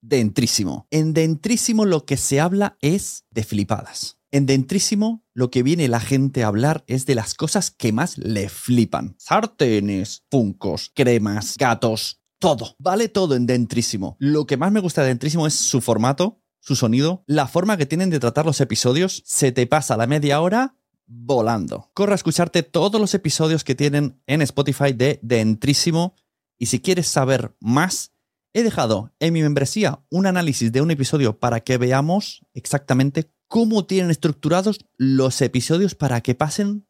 Dentrísimo. En Dentrísimo lo que se habla es de flipadas. En Dentrísimo lo que viene la gente a hablar es de las cosas que más le flipan. Sartenes, funcos, cremas, gatos, todo. Vale todo en Dentrísimo. Lo que más me gusta de Dentrísimo es su formato, su sonido, la forma que tienen de tratar los episodios. Se te pasa la media hora volando. Corre a escucharte todos los episodios que tienen en Spotify de Dentrísimo. Y si quieres saber más, he dejado en mi membresía un análisis de un episodio para que veamos exactamente cómo tienen estructurados los episodios para que pasen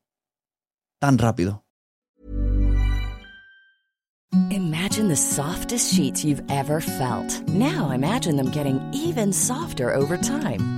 tan rápido. Imagine the softest sheets you've ever felt. Now imagine them getting even softer over time.